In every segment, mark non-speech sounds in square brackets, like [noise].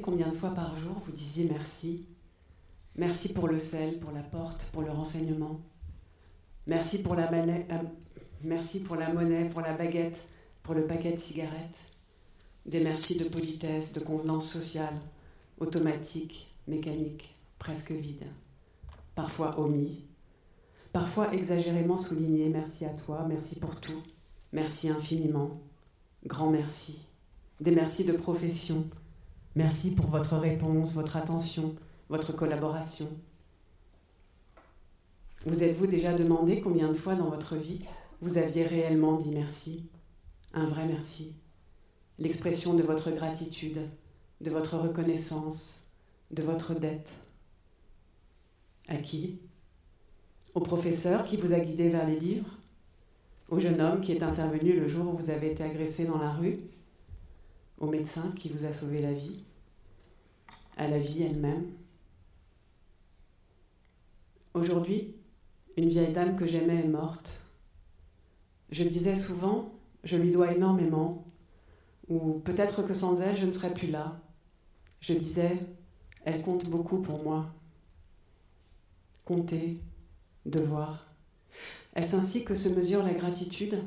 combien de fois par jour vous disiez merci Merci pour le sel, pour la porte, pour le renseignement. Merci pour la, monnaie, euh, merci pour la monnaie, pour la baguette, pour le paquet de cigarettes. Des merci de politesse, de convenance sociale, automatique, mécanique, presque vide. Parfois omis, parfois exagérément souligné. Merci à toi, merci pour tout, merci infiniment, grand merci. Des merci de profession. Merci pour votre réponse, votre attention, votre collaboration. Vous êtes-vous déjà demandé combien de fois dans votre vie vous aviez réellement dit merci? Un vrai merci. L'expression de votre gratitude, de votre reconnaissance, de votre dette. À qui? Au professeur qui vous a guidé vers les livres? Au jeune homme qui est intervenu le jour où vous avez été agressé dans la rue? Au médecin qui vous a sauvé la vie À la vie elle-même Aujourd'hui, une vieille dame que j'aimais est morte. Je disais souvent, je lui dois énormément, ou peut-être que sans elle, je ne serais plus là. Je disais, elle compte beaucoup pour moi. Compter, devoir. Est-ce ainsi que se mesure la gratitude?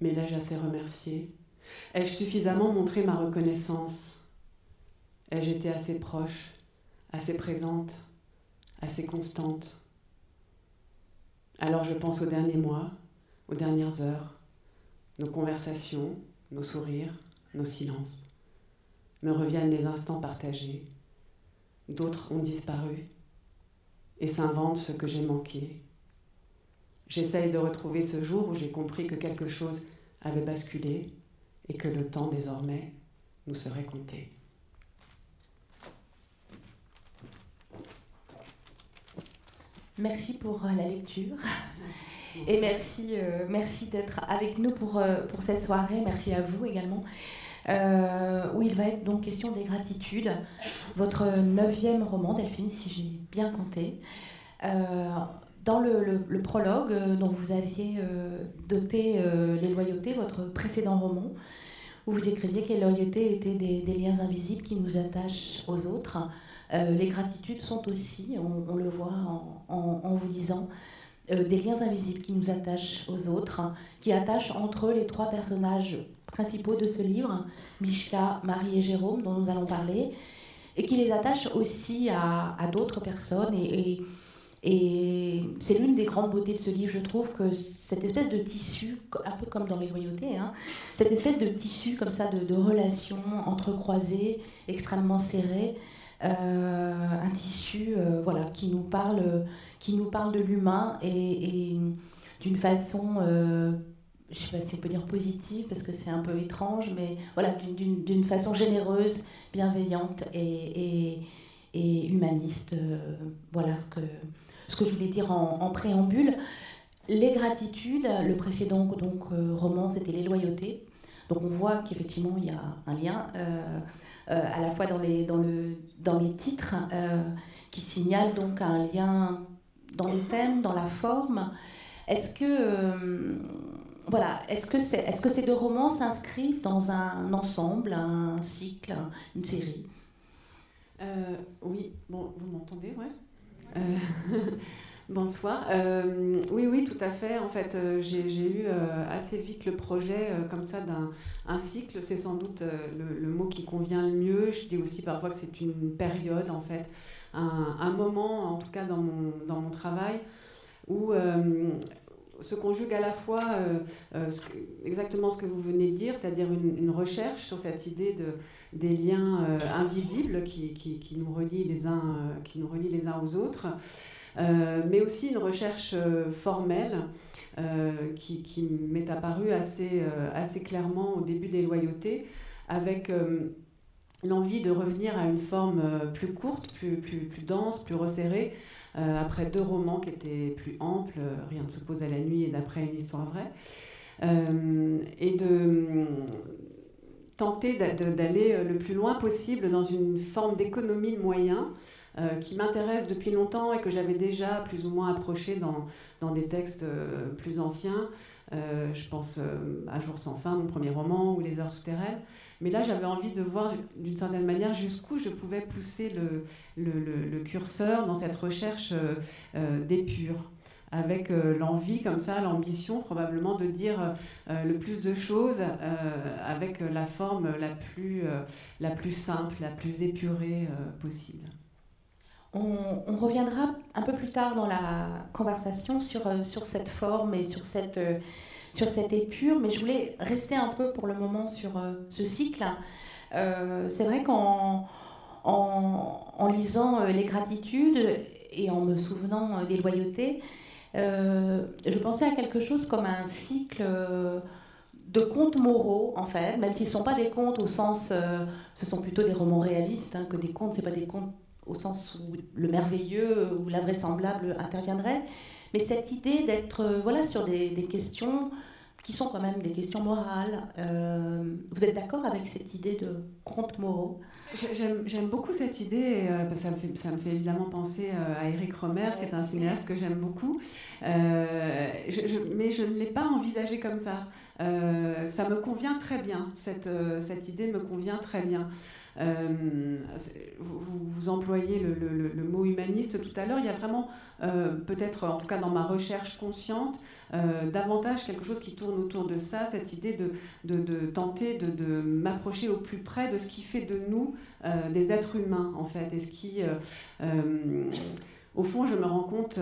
Mais l'ai-je assez remerciée? Ai-je suffisamment montré ma reconnaissance? Ai-je été assez proche, assez présente, assez constante? Alors je pense aux derniers mois, aux dernières heures, nos conversations, nos sourires, nos silences. Me reviennent les instants partagés. D'autres ont disparu et s'inventent ce que j'ai manqué. J'essaye de retrouver ce jour où j'ai compris que quelque chose avait basculé et que le temps désormais nous serait compté. Merci pour euh, la lecture. Et merci, euh, merci d'être avec nous pour, euh, pour cette soirée. Merci à vous également. où il va être donc question des gratitudes. Votre neuvième roman, Delphine, si j'ai bien compté. Dans le, prologue dont vous aviez doté Les loyautés, votre précédent roman, où vous écriviez que les loyautés étaient des, liens invisibles qui nous attachent aux autres. Euh, les gratitudes sont aussi, on, le voit en, vous lisant, euh, des liens invisibles qui nous attachent aux autres, qui attachent entre les trois personnages principaux de ce livre, Mishka, Marie et Jérôme, dont nous allons parler, et qui les attachent aussi à, d'autres personnes. Et, c'est l'une des grandes beautés de ce livre, je trouve, que cette espèce de tissu, un peu comme dans les loyautés, hein, cette espèce de tissu comme ça de, relations entrecroisées, extrêmement serrées, euh, un tissu euh, voilà, qui, nous parle, qui nous parle de l'humain et, d'une façon euh, je ne sais pas si on peut dire positive parce que c'est un peu étrange, mais voilà, d'une façon généreuse, bienveillante et, et, humaniste. voilà ce que, ce que je voulais dire en, préambule. Les gratitudes, le précédent donc, roman, c'était les loyautés. Donc on voit qu'effectivement il y a un lien. Euh, à la fois dans les, dans le, dans les titres, euh, qui signalent donc un lien dans les thèmes, dans la forme. Est-ce que, euh, voilà, est-ce que, c'est, est-ce que ces deux romans s'inscrivent dans un ensemble, un cycle, une série? Oui, bon, vous m'entendez, ouais? [laughs] Bonsoir. Euh, oui, oui, tout à fait. En fait, euh, j'ai eu euh, assez vite le projet comme ça d'un cycle. C'est sans doute le, mot qui convient le mieux. Je dis aussi parfois que c'est une période, en fait, un, moment, en tout cas dans mon travail, où se conjugue à la fois exactement ce que vous venez de dire, c'est-à-dire une, recherche sur cette idée de, des liens invisibles qui, qui, nous relient les uns, qui nous relient les uns aux autres. Euh, mais aussi une recherche euh, formelle euh, qui, qui m'est apparue assez, assez clairement au début des loyautés, avec l'envie de revenir à une forme plus courte, plus, plus dense, plus resserrée, après deux romans qui étaient plus amples, Rien ne se pose à la nuit et d'après une histoire vraie, et de tenter d'aller le plus loin possible dans une forme d'économie de moyens euh, qui m'intéresse depuis longtemps et que j'avais déjà plus ou moins approché dans, des textes euh, plus anciens, je pense à Jour sans fin, mon premier roman, ou Les heures souterraines. Mais là, j'avais envie de voir d'une certaine manière jusqu'où je pouvais pousser le, le, curseur dans cette recherche d'épure avec euh, l'envie comme ça, l'ambition probablement de dire euh, le plus de choses euh, avec la forme la plus, la plus simple, la plus épurée possible. On, reviendra un peu plus tard dans la conversation sur, sur cette forme et sur cette, sur cette épure, mais je voulais rester un peu pour le moment sur ce cycle. C'est vrai qu'en en, lisant Les gratitudes et en me souvenant des loyautés, je pensais à quelque chose comme un cycle euh, de contes moraux, en fait, même s'ils ne sont pas des contes au sens, euh, ce sont plutôt des romans réalistes, hein, que des contes, ce pas des contes au sens où le merveilleux ou l'invraisemblable interviendrait, mais cette idée d'être voilà, sur des, questions qui sont quand même des questions morales. vous êtes d'accord avec cette idée de contes moraux? J'aime beaucoup cette idée, euh, ça, me fait, ça me fait évidemment penser euh, à Eric Romer, qui est un cinéaste que j'aime beaucoup, euh, mais je ne l'ai pas envisagé comme ça. ça me convient très bien, cette, cette idée me convient très bien. Euh, vous, employez le, mot humaniste tout à l'heure. Il y a vraiment, euh, peut-être en tout cas dans ma recherche consciente, euh, davantage quelque chose qui tourne autour de ça, cette idée de, tenter de, m'approcher au plus près de ce qui fait de nous des êtres humains, en fait, et ce qui au fond, je me rends compte,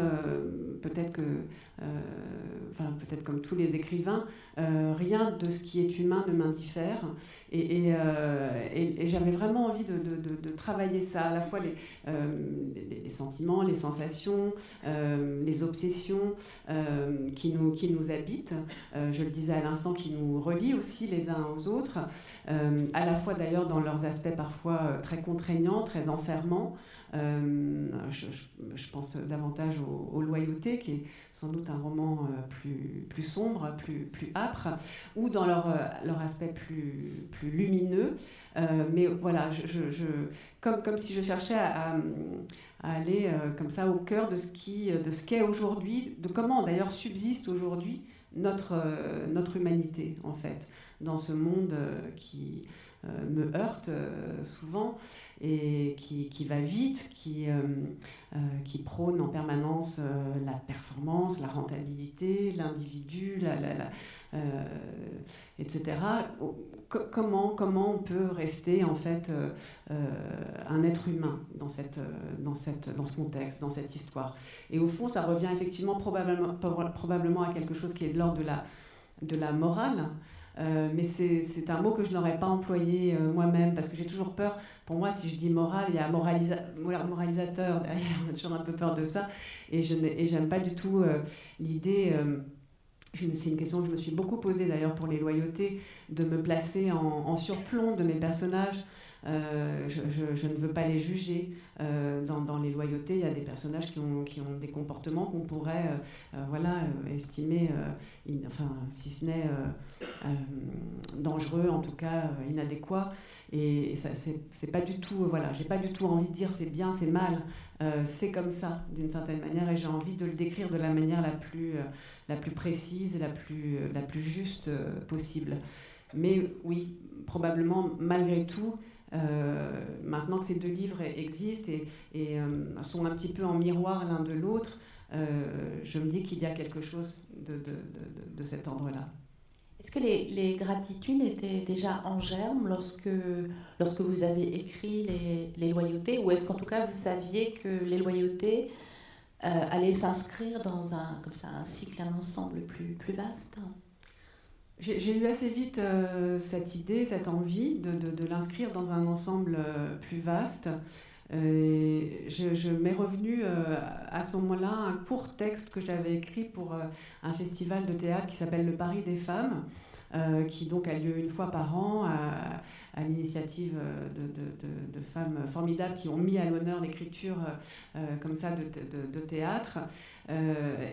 peut-être que, enfin, peut-être comme tous les écrivains, rien de ce qui est humain ne m'indiffère. Et, et, j'avais vraiment envie de, travailler ça, à la fois les, les, sentiments, les sensations, les obsessions qui, nous, qui nous habitent. je le disais à l'instant, qui nous relient aussi les uns aux autres, à la fois d'ailleurs dans leurs aspects parfois très contraignants, très enfermants. Euh, je, pense davantage aux, Loyautés, qui est sans doute un roman euh, plus, plus sombre, plus, plus âpre, ou dans leur, euh, leur aspect plus lumineux. mais voilà, je, comme, si je cherchais à, aller comme ça au cœur de ce de ce qu'est aujourd'hui, de comment d'ailleurs subsiste aujourd'hui notre, notre humanité, en fait, dans ce monde qui me heurte souvent et qui, va vite, qui, euh, euh, prône en permanence euh, la performance, la rentabilité, l'individu, la, etc. comment, comment on peut rester en fait un être humain dans, cette, dans, cette, dans ce contexte, dans cette histoire Et au fond, ça revient effectivement probablement, probablement à quelque chose qui est de l'ordre de la, de la morale. Euh, mais c'est un mot que je n'aurais pas employé euh, moi-même parce que j'ai toujours peur. Pour moi, si je dis moral, il y a moralisa moralisateur derrière. [laughs] On a toujours un peu peur de ça. Et je n'aime pas du tout euh, l'idée. C'est une question que je me suis beaucoup posée d'ailleurs pour les loyautés, de me placer en, surplomb de mes personnages. Euh, je, ne veux pas les juger. Euh, dans, les loyautés, il y a des personnages qui ont, des comportements qu'on pourrait euh, voilà, estimer, enfin, si ce n'est dangereux, en tout cas inadéquat. Et, ça, c'est pas du tout, voilà, j'ai pas du tout envie de dire c'est bien, c'est mal. C'est comme ça, d'une certaine manière, et j'ai envie de le décrire de la manière la plus, la plus précise, la plus, la plus juste possible. Mais oui, probablement, malgré tout, euh, maintenant que ces deux livres existent et, euh, sont un petit peu en miroir l'un de l'autre, euh, je me dis qu'il y a quelque chose de, de, de, cet ordre-là. Est-ce que les, les, gratitudes étaient déjà en germe lorsque, lorsque vous avez écrit les, les loyautés Ou est-ce qu'en tout cas vous saviez que les loyautés allaient s'inscrire dans un, comme ça, un cycle, un ensemble plus, plus vaste? J'ai eu assez vite euh, cette idée, cette envie de, de, l'inscrire dans un ensemble euh, plus vaste. Je, je m'ai revenu euh, à ce moment-là un court texte que j'avais écrit pour un festival de théâtre qui s'appelle Le Paris des femmes, qui donc a lieu une fois par an l'initiative de, femmes formidables qui ont mis à l'honneur l'écriture comme ça de, théâtre.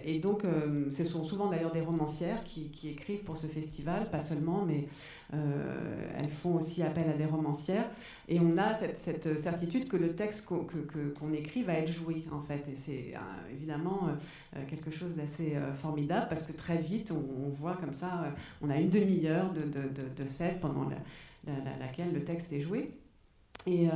et donc, ce sont souvent d'ailleurs des romancières qui, écrivent pour ce festival, pas seulement, mais elles font aussi appel à des romancières. Et on a cette, certitude que le texte qu'on que, écrit va être joué, en fait. Et c'est évidemment quelque chose d'assez formidable parce que très vite, on, voit comme ça, on a une demi-heure de, de, pendant laquelle le texte est joué. Et euh,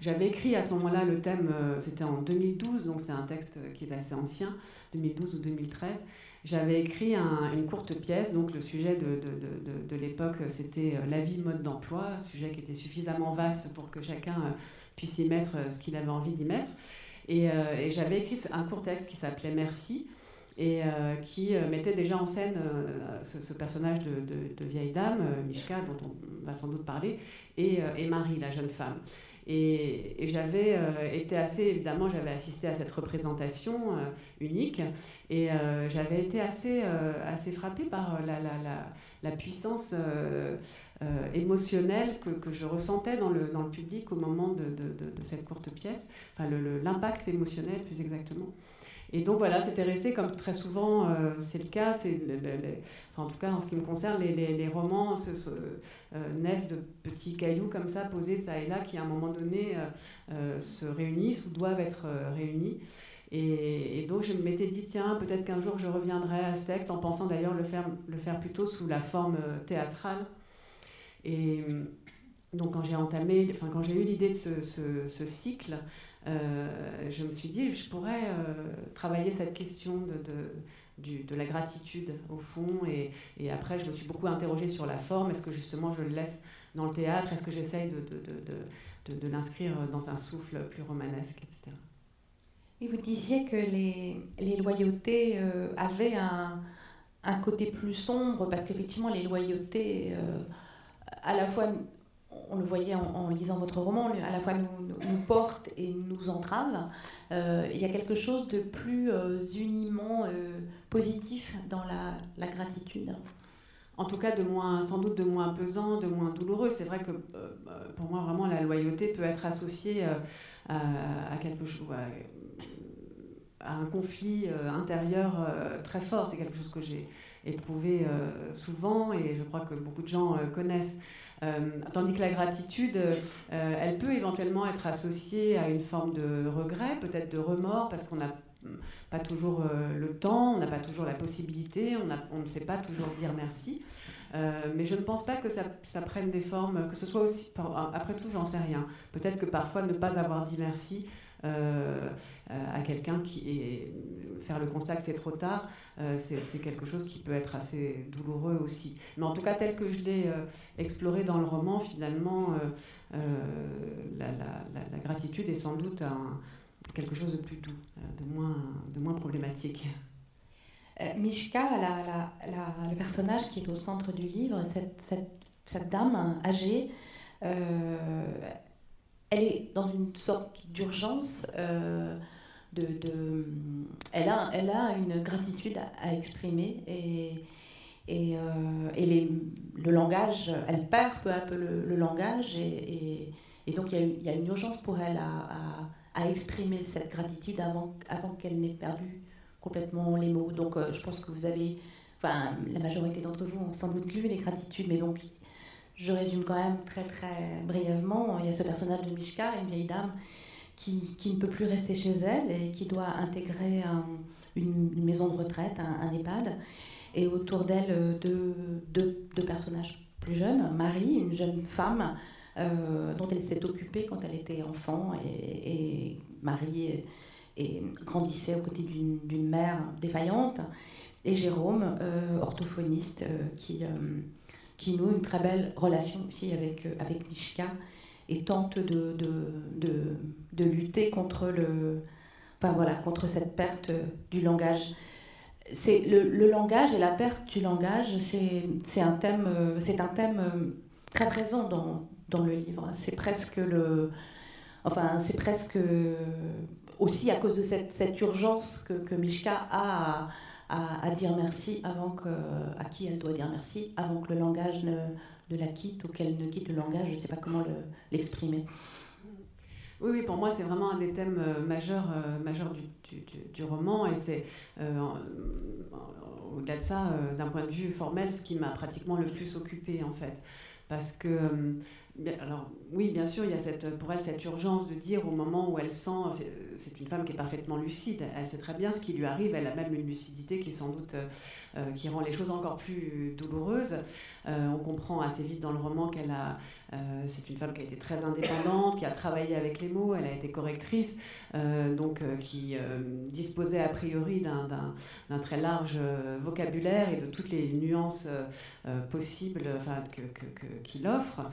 j'avais écrit à ce moment-là le thème, euh, c'était en 2012, donc c'est un texte qui est assez ancien, 2012 ou 2013. J'avais écrit une courte pièce, donc le sujet de, de, de, l'époque c'était euh, la vie mode d'emploi, sujet qui était suffisamment vaste pour que chacun puisse y mettre ce qu'il avait envie d'y mettre. Et, et j'avais écrit un court texte qui s'appelait Merci, et euh, qui euh, mettait déjà en scène euh, ce, personnage de, vieille dame, Mishka, dont on va sans doute parler, et, et Marie, la jeune femme. Et, j'avais été assez, évidemment, j'avais assisté à cette représentation unique, et j'avais été assez, assez frappée par la, la, puissance émotionnelle que, que, je ressentais dans le, dans le public au moment de, de, de cette courte pièce, enfin l'impact émotionnel plus exactement. Et donc voilà, c'était resté comme très souvent euh, c'est le cas, c'est en tout cas en ce qui me concerne, les, les, romans euh, naissent de petits cailloux comme ça posés ça et là qui à un moment donné euh, se réunissent ou doivent être réunis. Et, donc je m'étais dit, tiens, peut-être qu'un jour je reviendrai à ce texte en pensant d'ailleurs le faire, le faire plutôt sous la forme théâtrale. Et donc quand j'ai entamé, enfin quand j'ai eu l'idée de ce, ce, ce cycle, je me suis dit, je pourrais euh, travailler cette question de, de, la gratitude au fond. Et, après, je me suis beaucoup interrogée sur la forme. Est-ce que justement je le laisse dans le théâtre? Est-ce que j'essaye de, de, l'inscrire dans un souffle plus romanesque, etc. Et vous disiez que les, les loyautés euh, avaient un, un, côté plus sombre, parce qu'effectivement, les loyautés, à la fois on le voyait en, lisant votre roman, à la fois nous, nous porte et nous entrave. Euh, il y a quelque chose de plus euh, uniment euh, positif dans la, gratitude? En tout cas, de moins, sans doute de moins pesant, de moins douloureux. C'est vrai que pour moi, vraiment, la loyauté peut être associée à, quelque chose, à, un conflit intérieur très fort. C'est quelque chose que j'ai éprouvé souvent et je crois que beaucoup de gens connaissent. Euh, tandis que la gratitude, euh, elle peut éventuellement être associée à une forme de regret, peut-être de remords, parce qu'on n'a pas toujours euh, le temps, on n'a pas toujours la possibilité, on, ne sait pas toujours dire merci. mais je ne pense pas que ça, prenne des formes, que ce soit aussi. Après tout, j'en sais rien. Peut-être que parfois ne pas avoir dit merci à quelqu'un qui est. faire le constat que c'est trop tard, c'est quelque chose qui peut être assez douloureux aussi. Mais en tout cas, tel que je l'ai euh, exploré dans le roman, finalement, euh, la, la, gratitude est sans doute quelque chose de plus doux, de, moins, de moins problématique. Mishka, le personnage qui est au centre du livre, cette, cette dame âgée, elle est dans une sorte d'urgence elle, a, une gratitude à, exprimer et, euh, le langage, elle perd peu à peu le, langage et, donc il y, a, une urgence pour elle à, exprimer cette gratitude avant, avant qu'elle n'ait perdu complètement les mots. Donc euh, je pense que vous avez, enfin la majorité d'entre vous ont sans doute lu les gratitudes, mais donc je résume quand même très très brièvement. Il y a ce personnage de Mishka, une vieille dame qui, qui, ne peut plus rester chez elle et qui doit intégrer une, maison de retraite, un, EHPAD. Et autour d'elle, deux, deux, personnages plus jeunes. Marie, une jeune femme euh, dont elle s'est occupée quand elle était enfant. Et, Marie et, grandissait aux côtés d'une mère défaillante. Et Jérôme, euh, orthophoniste, euh, qui, qui noue une très belle relation aussi avec, avec Mishka et tente de, de, de, de, lutter contre, le, enfin, voilà, contre cette perte du langage. C'est le, le, langage et la perte du langage, c'est un thème, c'est un thème très présent dans, dans le livre. C'est presque le, enfin, c'est presque aussi à cause de cette, cette urgence que, que Mishka a à, dire merci avant que, à qui elle doit dire merci avant que le langage ne, de la quitte ou qu'elle ne quitte le langage. Je ne sais pas comment l'exprimer. oui, oui, pour moi, c'est vraiment un des thèmes majeurs, majeurs du, du, roman. Et c'est, au-delà de ça, d'un point de vue formel, ce qui m'a pratiquement le plus occupé, en fait. Parce que alors oui, bien sûr, il y a cette, pour elle cette urgence de dire au moment où elle sent, c'est une femme qui est parfaitement lucide, elle sait très bien ce qui lui arrive, elle a même une lucidité qui sans doute euh, qui rend les choses encore plus douloureuses. Euh, on comprend assez vite dans le roman qu'elle a, euh, c'est une femme qui a été très indépendante, qui a travaillé avec les mots, elle a été correctrice, donc qui disposait a priori d'un très large vocabulaire et de toutes les nuances possibles enfin, qu'il que, offre.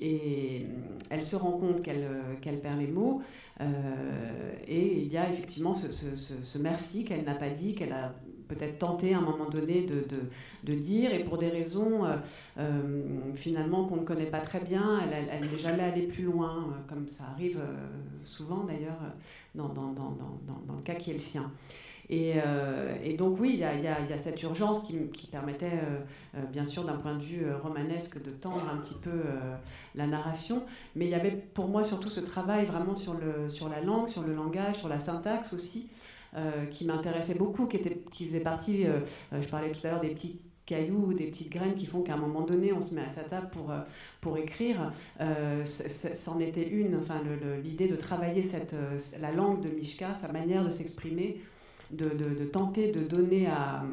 et elle se rend compte qu'elle perd les mots. Et il y a effectivement ce, ce merci qu'elle n'a pas dit, qu'elle a peut-être tenté à un moment donné de, de, de dire, et pour des raisons euh, euh, finalement qu'on ne connaît pas très bien, elle n'est jamais allée plus loin, euh, comme ça arrive souvent d'ailleurs dans, dans, dans, dans, le cas qui est le sien. Et, et, donc oui, il y, a, cette urgence qui, permettait, bien sûr, d'un point de vue romanesque, de tendre un petit peu la narration. Mais il y avait pour moi surtout ce travail vraiment sur, la langue, sur le langage, sur la syntaxe aussi. Euh, qui m'intéressait beaucoup, qui, faisait partie, euh, euh, je parlais tout à l'heure des petits cailloux, des petites graines qui font qu'à un moment donné, on se met à sa table pour, écrire. C'en était une, enfin, l'idée de travailler la langue de Mishka, sa manière de s'exprimer, de, tenter de donner à,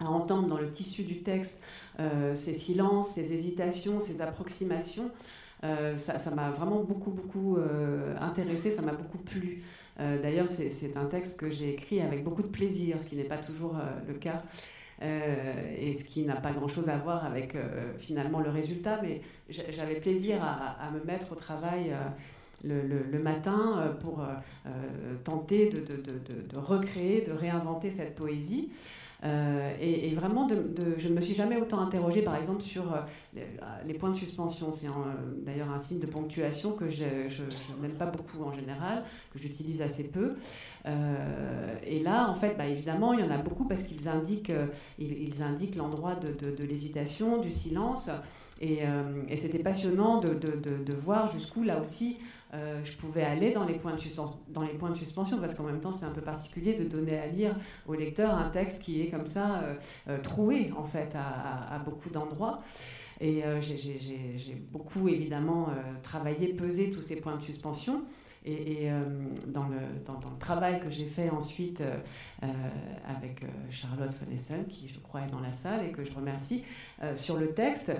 entendre dans le tissu du texte ses silences, ses hésitations, ses approximations. ça m'a vraiment beaucoup, beaucoup intéressé, ça m'a beaucoup plu. Euh, d'ailleurs, c'est un texte que j'ai écrit avec beaucoup de plaisir, ce qui n'est pas toujours euh, le cas. Euh, et ce qui n'a pas grand-chose à voir avec finalement le résultat, mais j'avais plaisir à, me mettre au travail le, matin pour tenter de, recréer, de réinventer cette poésie. Euh, et, vraiment, de, je ne me suis jamais autant interrogée, par exemple, sur euh, les, points de suspension. C'est d'ailleurs un signe de ponctuation que je, n'aime pas beaucoup en général, que j'utilise assez peu. Euh, et là, en fait, bah, évidemment, il y en a beaucoup parce qu'ils indiquent, ils, indiquent l'endroit de, l'hésitation, du silence. Et c'était passionnant de, voir jusqu'où, là aussi, euh, je pouvais aller dans les, points de suspension, parce qu'en même temps, c'est un peu particulier de donner à lire au lecteur un texte qui est comme ça euh, euh, troué, en fait, à, beaucoup d'endroits. Et j'ai beaucoup, évidemment, travaillé, pesé tous ces points de suspension. Et, euh, dans, le, travail que j'ai fait ensuite euh, euh, avec Charlotte Fonessen, qui je crois est dans la salle et que je remercie, sur le texte,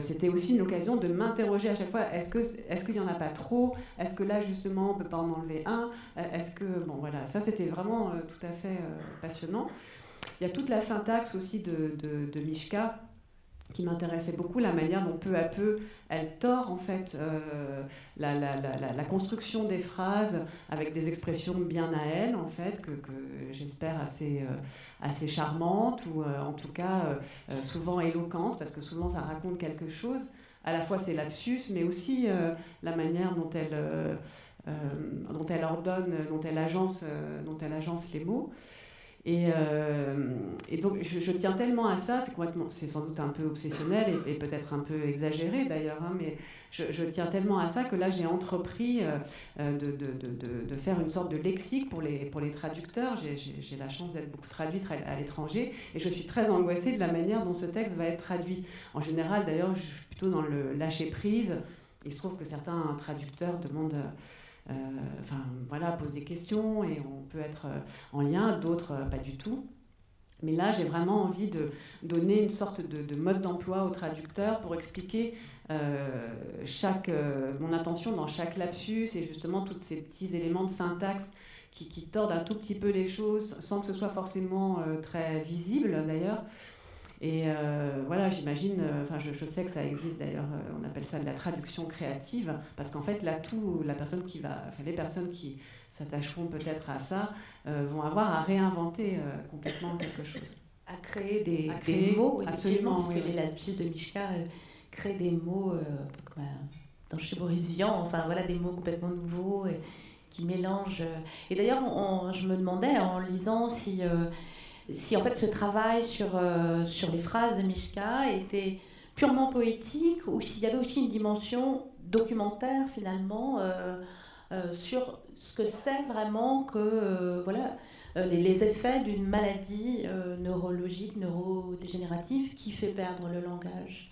c'était aussi une occasion de m'interroger à chaque fois, est-ce qu'il est qu'il n'y en a pas trop? Est-ce que là justement on ne peut pas en enlever un? Est-ce que, bon voilà, ça c'était vraiment tout à fait passionnant. Il y a toute la syntaxe aussi de, de, de Mishka qui m'intéressait beaucoup, la manière dont peu à peu elle tord en fait euh, la, la, la, construction des phrases avec des expressions bien à elle en fait, que, que j'espère assez, euh, assez charmantes ou euh, en tout cas souvent éloquentes, parce que souvent ça raconte quelque chose. À la fois c'est lapsus, mais aussi la manière dont elle, dont elle ordonne, dont elle agence, dont elle agence les mots. Et, euh, et, donc, je, tiens tellement à ça, c'est sans doute un peu obsessionnel et, peut-être un peu exagéré d'ailleurs, hein, mais je, tiens tellement à ça que là, j'ai entrepris euh, euh, de, faire une sorte de lexique pour les, pour les traducteurs. J'ai la chance d'être beaucoup traduite à, l'étranger et je suis très angoissée de la manière dont ce texte va être traduit. En général, d'ailleurs, je suis plutôt dans le lâcher prise. Il se trouve que certains traducteurs demandent enfin voilà, pose des questions et on peut être euh, en lien, d'autres euh, pas du tout. Mais là, j'ai vraiment envie de donner une sorte de, mode d'emploi au traducteur pour expliquer chaque, mon intention dans chaque lapsus et justement tous ces petits éléments de syntaxe qui, tordent un tout petit peu les choses sans que ce soit forcément très visible d'ailleurs. Et euh, voilà, j'imagine, euh, enfin je, sais que ça existe d'ailleurs, euh, on appelle ça de la traduction créative, parce qu'en fait là tout, la personne qui va, enfin, les personnes qui s'attacheront peut-être à ça vont avoir à réinventer complètement quelque chose. À créer des, des mots, absolument, parce que les lapsus de Mishka créent des mots comme dans Chiborizian, enfin voilà, des mots complètement nouveaux et qui mélangent. Et d'ailleurs, je me demandais en lisant si si en fait ce travail sur, euh, sur les phrases de Mishka était purement poétique ou s'il y avait aussi une dimension documentaire finalement sur ce que c'est vraiment que voilà les, effets d'une maladie neurologique, neurodégénérative qui fait perdre le langage.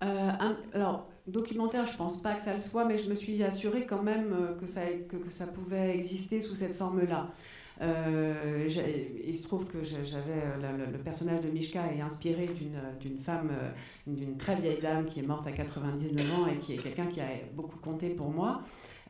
alors, documentaire, je pense pas que ça le soit, mais je me suis assurée quand même euh, que ça, que, ça pouvait exister sous cette forme-là. Euh, il se trouve que j'avais euh, le, personnage de Mishka est inspiré d'une femme, d'une très vieille dame qui est morte à 99 ans et qui est quelqu'un qui a beaucoup compté pour moi.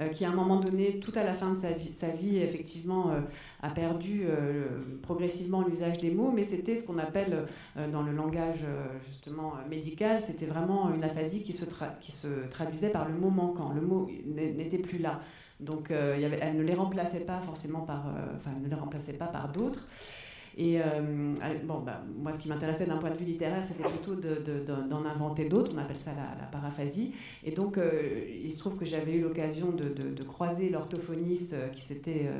Euh, qui à un moment donné, tout à la fin de sa vie, sa vie effectivement, euh, a perdu euh, progressivement l'usage des mots, mais c'était ce qu'on appelle dans le langage justement médical, c'était vraiment une aphasie qui se, qui se traduisait par le mot manquant. Le mot n'était plus là. Donc il y avait, elle ne les remplaçait pas forcément par, enfin, ne les remplaçait pas par d'autres. Et euh, bon, bah, moi, ce qui m'intéressait d'un point de vue littéraire, c'était plutôt d'en inventer d'autres. On appelle ça la, paraphasie. Et donc, euh, il se trouve que j'avais eu l'occasion de, croiser l'orthophoniste euh, qui s'était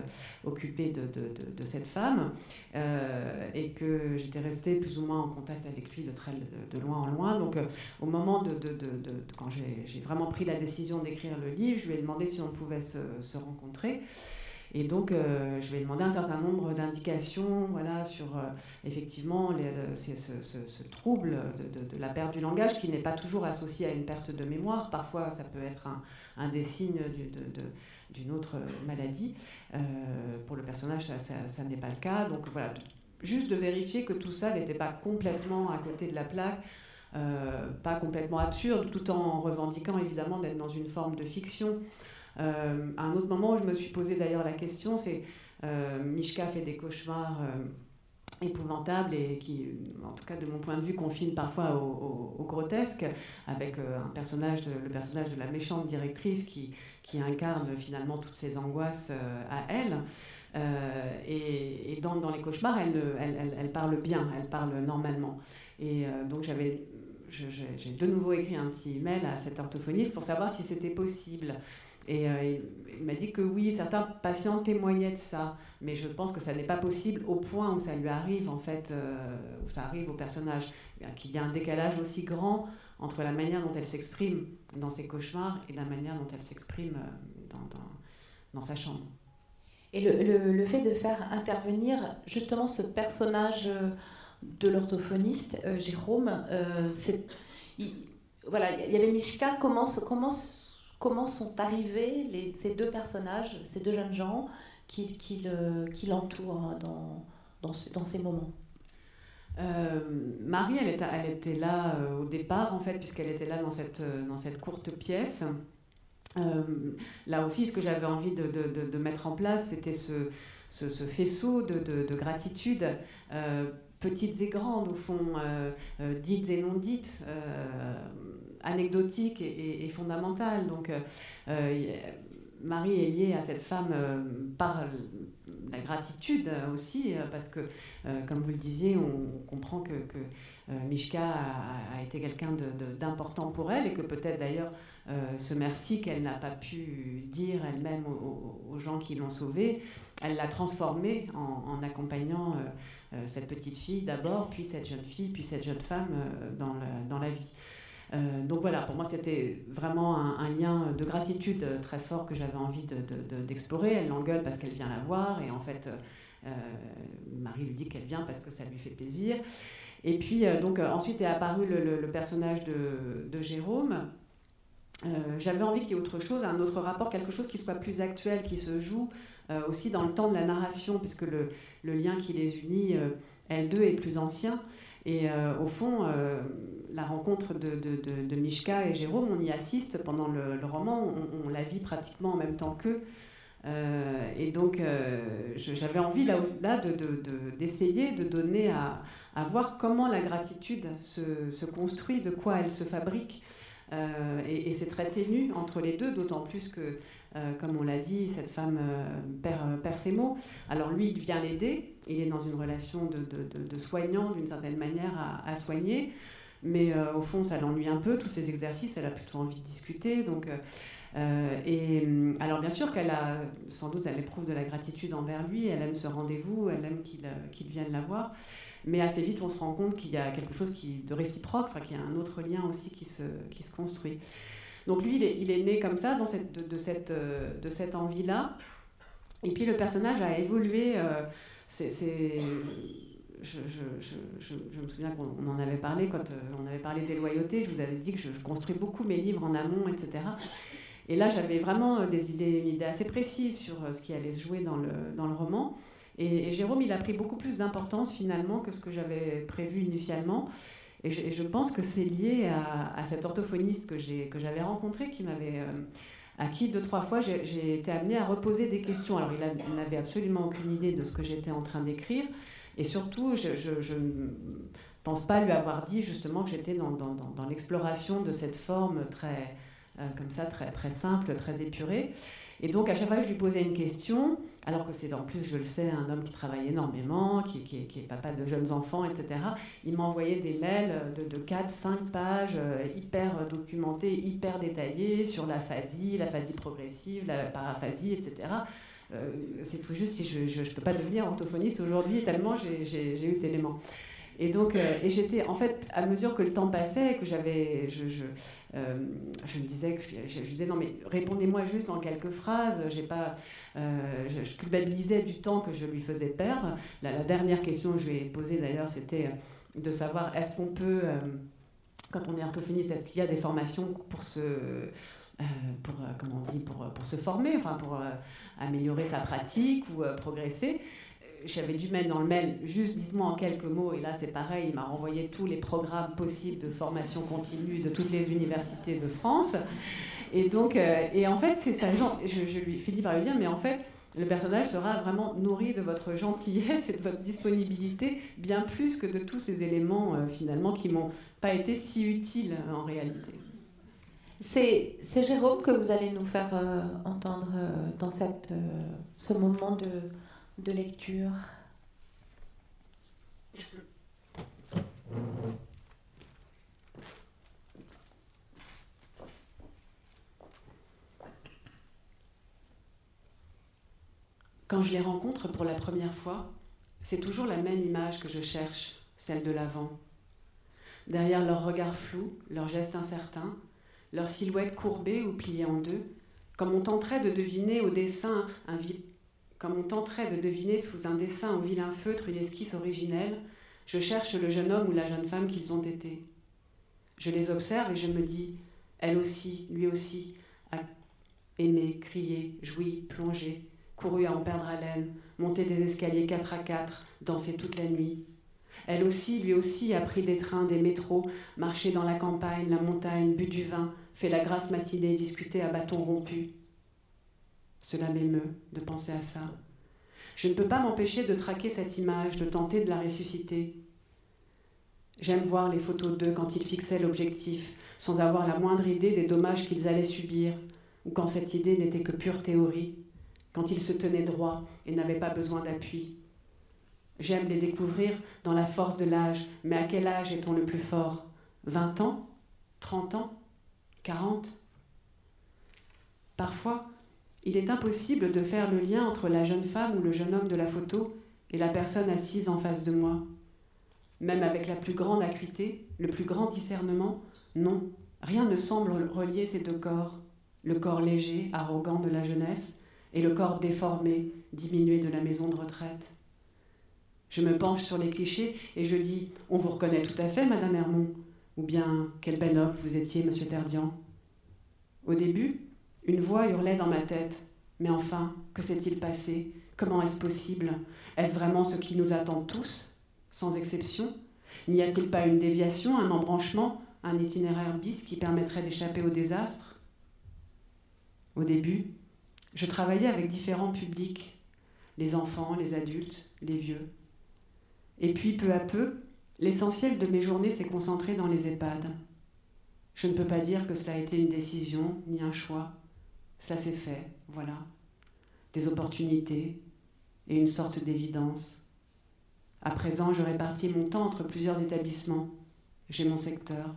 occupé de, cette femme et que j'étais restée plus ou moins en contact avec lui de, très, de, loin en loin. Donc, au moment de, quand j'ai vraiment pris la décision d'écrire le livre, je lui ai demandé si on pouvait se, se rencontrer. Et donc, euh, je vais demander un certain nombre d'indications voilà, sur euh, effectivement ce, trouble de, la perte du langage qui n'est pas toujours associé à une perte de mémoire. Parfois, ça peut être un, des signes d'une autre maladie. Euh, pour le personnage, ça, ça n'est pas le cas. Donc voilà, juste de vérifier que tout ça n'était pas complètement à côté de la plaque. pas complètement absurde, tout en revendiquant évidemment d'être dans une forme de fiction. Euh, un autre moment où je me suis posé d'ailleurs la question, c'est euh, Mishka fait des cauchemars euh, épouvantables et qui, en tout cas de mon point de vue, confinent parfois au, grotesque, avec un personnage, le personnage de la méchante directrice qui, incarne finalement toutes ces angoisses à elle. et, dans, dans, les cauchemars, elle, parle bien, elle parle normalement. Et donc j'avais j'ai de nouveau écrit un petit email à cet orthophoniste pour savoir si c'était possible et euh, il m'a dit que oui, certains patients témoignaient de ça, mais je pense que ça n'est pas possible au point où ça lui arrive, en fait, euh, où ça arrive au personnage, qu'il y a un décalage aussi grand entre la manière dont elle s'exprime dans ses cauchemars et la manière dont elle s'exprime euh, dans, sa chambre. Et le, le, fait de faire intervenir justement ce personnage de l'orthophoniste, Jérôme, il, voilà, il y avait Mishka, comment, comment comment sont arrivés ces deux personnages, ces deux jeunes gens qui, qui, le, qui l'entourent dans, dans, dans, ces moments? Euh, Marie, elle était, là euh, au départ, en fait, puisqu'elle était là dans cette, euh, courte pièce. là aussi, ce que j'avais envie de, mettre en place, c'était ce faisceau de, gratitude, petites et grandes, au fond, dites et non dites anecdotique et, fondamentale. Donc, euh, euh, Marie est liée à cette femme euh, par la gratitude aussi, parce que, comme vous le disiez, on comprend que, Mishka a, été quelqu'un d'important pour elle et que peut-être d'ailleurs ce merci qu'elle n'a pas pu dire elle-même aux, gens qui l'ont sauvée, elle l'a transformé en, accompagnant cette petite fille d'abord, puis cette jeune fille, puis cette jeune femme dans, dans la vie. Euh, donc voilà, pour moi, c'était vraiment un, lien de gratitude très fort que j'avais envie d'explorer. Elle l'engueule parce qu'elle vient la voir, et en fait, euh, Marie lui dit qu'elle vient parce que ça lui fait plaisir. Et puis, euh, donc, ensuite est apparu le, personnage de, Jérôme. j'avais envie qu'il y ait autre chose, un autre rapport, quelque chose qui soit plus actuel, qui se joue aussi dans le temps de la narration, puisque le, lien qui les unit, L2, est plus ancien. Et au fond, la rencontre de, Mishka et Jérôme, on y assiste pendant le, roman, on, la vit pratiquement en même temps qu'eux. Euh, et donc, euh, j'avais envie là, là d'essayer de, donner à, voir comment la gratitude se, construit, de quoi elle se fabrique. Euh, et, c'est très ténu entre les deux, d'autant plus que, comme on l'a dit, cette femme perd, perd, ses mots. Alors lui, il vient l'aider, il est dans une relation de, soignant d'une certaine manière à, soigner. Mais euh, au fond, ça l'ennuie un peu, tous ces exercices, elle a plutôt envie de discuter. Donc, euh, et hum, alors bien sûr qu'elle a, sans doute, elle éprouve de la gratitude envers lui, elle aime ce rendez-vous, elle aime qu'il vienne la voir. Mais assez vite, on se rend compte qu'il y a quelque chose qui, de réciproque, qu'il y a un autre lien aussi qui se construit. Donc lui, il est, né comme ça, cette, de, cette, envie-là. Et puis le personnage a évolué. c'est je, me souviens qu'on en avait parlé quand euh, on avait parlé des loyautés. Je vous avais dit que je, construis beaucoup mes livres en amont, etc. Et là, j'avais vraiment euh, des idées, une idée assez précise sur euh, ce qui allait se jouer dans le roman. Et, Jérôme, il a pris beaucoup plus d'importance finalement que ce que j'avais prévu initialement. Et je, pense que c'est lié à, à, cet orthophoniste que j'avais rencontré qui m'avait. à qui deux, trois fois j'ai été amenée à reposer des questions. Alors il n'avait absolument aucune idée de ce que j'étais en train d'écrire, et surtout, je, ne pense pas lui avoir dit justement que j'étais dans l'exploration de cette forme très, euh, comme ça, très, très simple, très épurée. Et donc, à chaque fois que je lui posais une question, alors que c'est en plus, je le sais, un homme qui travaille énormément, qui, qui, qui est papa de jeunes enfants, etc., il m'envoyait des mails de, de 4, 5 pages, euh, hyper documentés, hyper détaillés, sur l'aphasie, l'aphasie progressive, la paraphasie, etc. Euh, c'est tout juste si je ne peux pas devenir orthophoniste aujourd'hui, tellement j'ai eu d'éléments. Et donc, euh, j'étais, en fait, à mesure que le temps passait, que j'avais, je, euh, me disais, que je, disais, non mais répondez-moi juste en quelques phrases. J'ai pas, je, culpabilisais du temps que je lui faisais perdre. La, dernière question que je lui ai posée d'ailleurs, c'était de savoir est-ce qu'on peut, quand on est orthophoniste, est-ce qu'il y a des formations pour se euh, pour, euh, comment on pour, pour se former, enfin pour euh, améliorer sa pratique ou progresser? J'avais dû mettre dans le mail juste dites-moi en quelques mots, et là c'est pareil, il m'a renvoyé tous les programmes possibles de formation continue de toutes les universités de France. Et donc, et en fait, c'est ça, je, je lui finis par lui dire, mais en fait, le personnage sera vraiment nourri de votre gentillesse et de votre disponibilité, bien plus que de tous ces éléments finalement qui m'ont pas été si utiles en réalité. C'est Jérôme que vous allez nous faire euh, entendre euh, dans cette, euh, ce moment de, de lecture. Quand je les rencontre pour la première fois, c'est toujours la même image que je cherche, celle de l'avant. Derrière leur regard flou, leurs gestes incertains, leurs silhouettes courbées ou pliées en deux, comme on tenterait de deviner au dessin un comme on tenterait de deviner sous un dessin au vilain feutre une esquisse originelle, je cherche le jeune homme ou la jeune femme qu'ils ont été. Je les observe et je me dis, elle aussi, lui aussi, a aimé, crié, joui, plongé, couru à en perdre haleine, monté des escaliers quatre à quatre, dansé toute la nuit, elle aussi, lui aussi, a pris des trains, des métros, marché dans la campagne, la montagne, bu du vin, fait la grasse matinée, discuté à bâton rompu. Cela m'émeut de penser à ça. Je ne peux pas m'empêcher de traquer cette image, de tenter de la ressusciter. J'aime voir les photos d'eux quand ils fixaient l'objectif, sans avoir la moindre idée des dommages qu'ils allaient subir, ou quand cette idée n'était que pure théorie, quand ils se tenaient droit et n'avaient pas besoin d'appui, J'aime les découvrir dans la force de l'âge. Mais à quel âge est-on le plus fort? 20 ans? 30 ans? 40 Parfois, il est impossible de faire le lien entre la jeune femme ou le jeune homme de la photo et la personne assise en face de moi. Même avec la plus grande acuité, le plus grand discernement, non, rien ne semble relier ces deux corps. Le corps léger, arrogant de la jeunesse, et le corps déformé, diminué de la maison de retraite. Je me penche sur les clichés et je dis On vous reconnaît tout à fait, Madame Hermont. Ou bien Quel bel homme vous étiez, Monsieur Terdian? Au début, une voix hurlait dans ma tête. Mais enfin, que s'est-il passé? Comment est-ce possible? Est-ce vraiment ce qui nous attend tous, sans exception? N'y a-t-il pas une déviation, un embranchement, un itinéraire bis qui permettrait d'échapper au désastre? Au début, je travaillais avec différents publics. Les enfants, les adultes, les vieux. Et puis peu à peu, l'essentiel de mes journées s'est concentré dans les EHPAD. Je ne peux pas dire que cela a été une décision ni un choix. Ça s'est fait, voilà. Des opportunités et une sorte d'évidence. À présent, je répartis mon temps entre plusieurs établissements. J'ai mon secteur.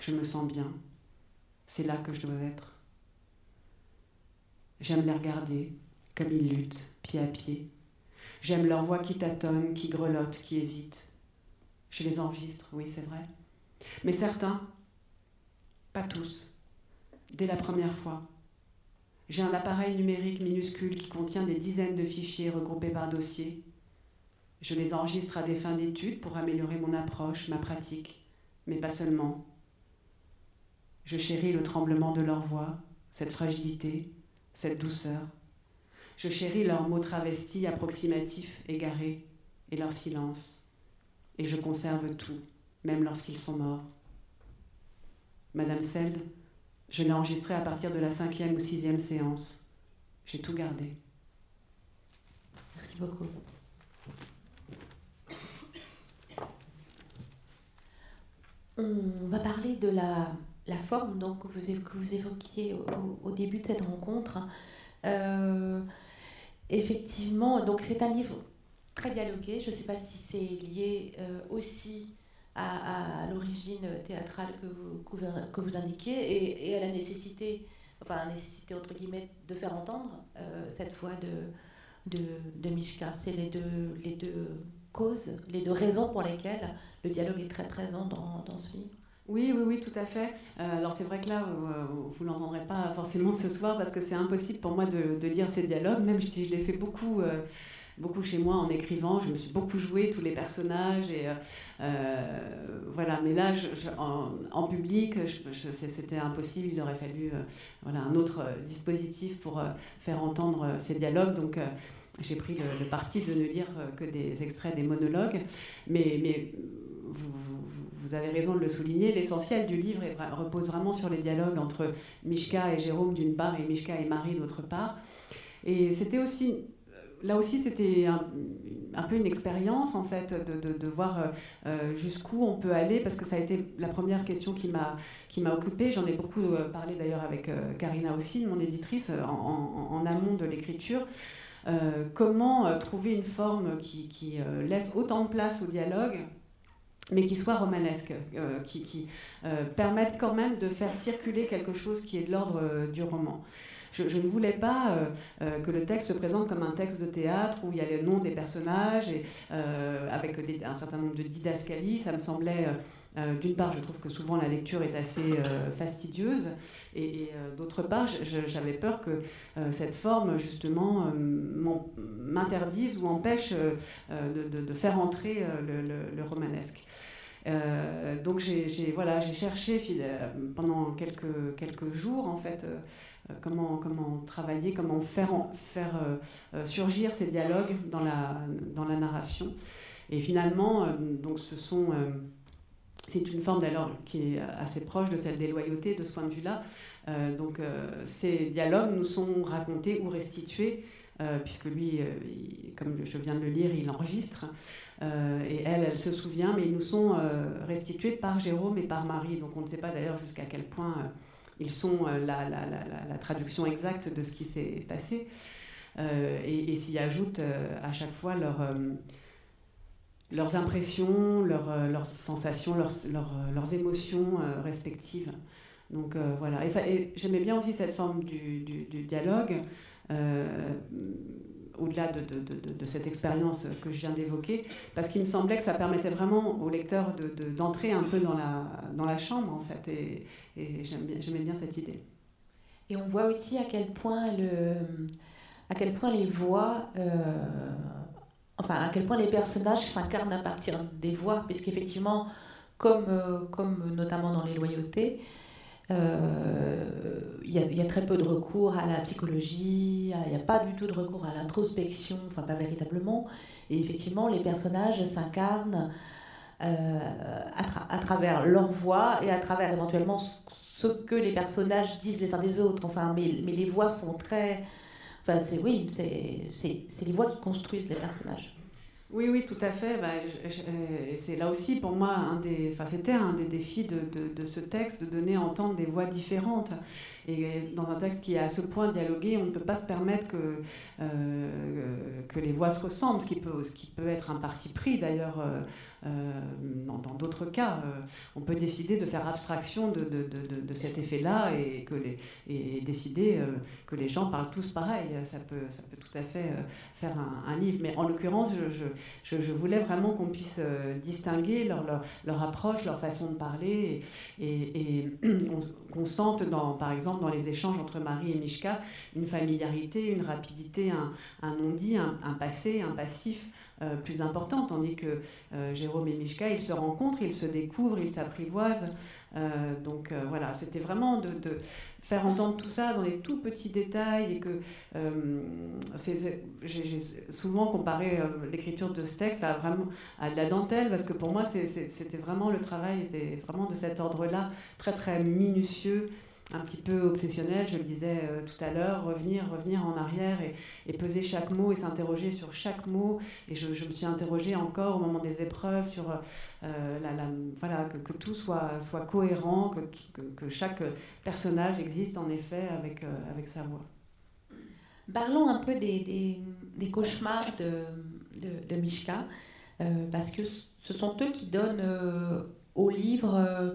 Je me sens bien. C'est là que je dois être. J'aime les regarder, comme ils luttent, pied à pied. J'aime leur voix qui tâtonne, qui grelotte, qui hésite. Je les enregistre, oui, c'est vrai. Mais certains, pas tous, dès la première fois. J'ai un appareil numérique minuscule qui contient des dizaines de fichiers regroupés par dossier. Je les enregistre à des fins d'études pour améliorer mon approche, ma pratique, mais pas seulement. Je chéris le tremblement de leur voix, cette fragilité, cette douceur. Je chéris leurs mots travestis, approximatifs, égarés, et leur silence. Et je conserve tout, même lorsqu'ils sont morts. Madame Seld, je l'ai enregistré à partir de la cinquième ou sixième séance. J'ai tout gardé. Merci beaucoup. On va parler de la, forme donc, que, vous, que vous évoquiez au, début de cette rencontre. Euh, effectivement, donc c'est un livre très dialogué. Je ne sais pas si c'est lié euh, aussi à, l'origine théâtrale que vous, que vous indiquiez et, à la nécessité, enfin la nécessité entre guillemets, de faire entendre euh, cette voix de, de, Mishka. C'est les deux, les deux causes, les deux raisons pour lesquelles le dialogue est très présent dans, dans ce livre. Oui, oui, oui, tout à fait. Euh, alors c'est vrai que là, vous ne l'entendrez pas forcément ce soir parce que c'est impossible pour moi de, de, lire ces dialogues, même si je l'ai fait beaucoup beaucoup chez moi en écrivant. Je me suis beaucoup joué tous les personnages et euh, euh, voilà. Mais là, en, public, c'était impossible. Il aurait fallu euh, voilà un autre dispositif pour faire entendre ces dialogues. Donc j'ai pris le, parti de ne lire que des extraits des monologues, mais, vous, vous, avez raison de le souligner, l'essentiel du livre repose vraiment sur les dialogues entre Mishka et Jérôme d'une part et Mishka et Marie d'autre part. Et c'était aussi là aussi, c'était un, peu une expérience, en fait, de, voir euh, euh, jusqu'où on peut aller, parce que ça a été la première question qui m'a, occupée. J'en ai beaucoup euh, parlé d'ailleurs avec Karina aussi, mon éditrice, en, amont de l'écriture. comment trouver une forme qui, laisse autant de place au dialogue mais qui soit romanesque, qui permette quand même de faire circuler quelque chose qui est de l'ordre du roman je, ne voulais pas euh, euh, que le texte se présente comme un texte de théâtre où il y a les noms des personnages et euh, avec un certain nombre de didascalies. Ça me semblait d'une part, je trouve que souvent la lecture est assez fastidieuse, et, d'autre part, j'avais peur que cette forme, justement, m'interdise ou empêche de, faire entrer le, romanesque. Donc j'ai voilà, cherché pendant quelques, quelques jours, en fait, euh, comment, comment travailler, comment faire, faire euh, euh, surgir ces dialogues dans la, dans la narration. Et finalement, donc ce sont, c'est une forme dialogue qui est assez proche de celle des loyautés de ce point de vue-là. donc ces dialogues nous sont racontés ou restitués, puisque lui, comme je viens de le lire, il enregistre. et elle, elle se souvient, mais ils nous sont restitués par Jérôme et par Marie. Donc on ne sait pas d'ailleurs jusqu'à quel point ils sont euh, la, la, traduction exacte de ce qui s'est passé euh, et, s'y ajoutent euh, à chaque fois leur, leurs impressions, leurs, sensations, leurs, émotions respectives. Donc voilà, et, j'aimais bien aussi cette forme du, dialogue, au-delà de, cette expérience que je viens d'évoquer, parce qu'il me semblait que ça permettait vraiment au lecteur d'entrer un peu dans la, chambre, en fait, et, j'aimais bien cette idée. Et on voit aussi à quel point, les voix, euh, enfin à quel point les personnages s'incarnent à partir des voix, puisqu'effectivement, comme, euh, comme notamment dans les loyautés, euh, il y, y, a très peu de recours à la psychologie, il n'y a pas du tout de recours à l'introspection, enfin pas véritablement. Et effectivement, les personnages s'incarnent euh, à, travers leur voix et à travers éventuellement ce que les personnages disent les uns des autres. Enfin, mais, mais les voix sont très. Enfin, c'est oui, c'est les voix qui construisent les personnages. Oui, oui, tout à fait. Bah, c'est là aussi pour moi un des, enfin, c'était un des défis de, ce texte, de donner à entendre des voix différentes. Et dans un texte qui est à ce point dialogué, on ne peut pas se permettre que, que les voix se ressemblent, ce qui peut, être un parti pris d'ailleurs euh, dans d'autres cas, euh, on peut décider de faire abstraction de, cet effet-là et, décider euh, que les gens parlent tous pareil. Ça peut, tout à fait faire un, livre. Mais en l'occurrence, je, voulais vraiment qu'on puisse distinguer leur, leur, leur, approche, leur façon de parler et, [clears throat] qu'on sente, par exemple, dans les échanges entre Marie et Mishka, une familiarité, une rapidité, un, un non-dit, un, passé, un passif. Euh, plus important, tandis que euh, Jérôme et Mishka, ils se rencontrent, ils se découvrent, ils s'apprivoisent. Euh, donc voilà, c'était vraiment de, de, faire entendre tout ça dans les tout petits détails et que j'ai souvent comparé l'écriture de ce texte à vraiment à de la dentelle parce que pour moi c'était vraiment le travail était vraiment de cet ordre-là, très très minutieux, un petit peu obsessionnel, je le disais euh, tout à l'heure, revenir, revenir en arrière et, peser chaque mot et s'interroger sur chaque mot. Et je, me suis interrogée encore au moment des épreuves sur euh, la, voilà, que, tout soit, soit cohérent, que, que, que, chaque personnage existe en effet avec, euh, avec sa voix. Parlons un peu des, des, cauchemars de, de, Mishka, parce que ce sont eux qui donnent au livre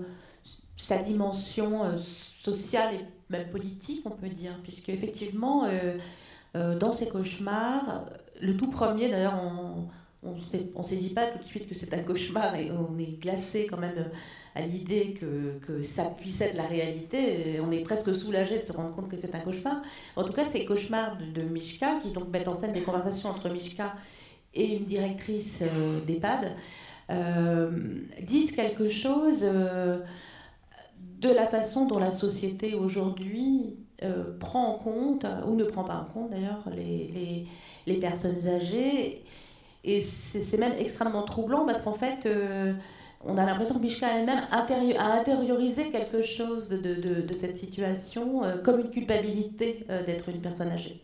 sa dimension euh, sociale et même politique, on peut dire, puisque effectivement, euh, euh, dans ces cauchemars, le tout premier, d'ailleurs, on ne saisit pas tout de suite que c'est un cauchemar et on est glacé quand même à l'idée que, ça puisse être la réalité. Et on est presque soulagé de se rendre compte que c'est un cauchemar. En tout cas, ces cauchemars de, de, Mishka, qui donc mettent en scène des conversations entre Mishka et une directrice d'EHPAD, disent quelque chose. De la façon dont la société aujourd'hui euh, prend en compte, ou ne prend pas en compte d'ailleurs, les, les, personnes âgées. Et c'est même extrêmement troublant parce qu'en fait, euh, on a l'impression que Mishka elle-même a intériorisé quelque chose de, de, cette situation euh, comme une culpabilité d'être une personne âgée.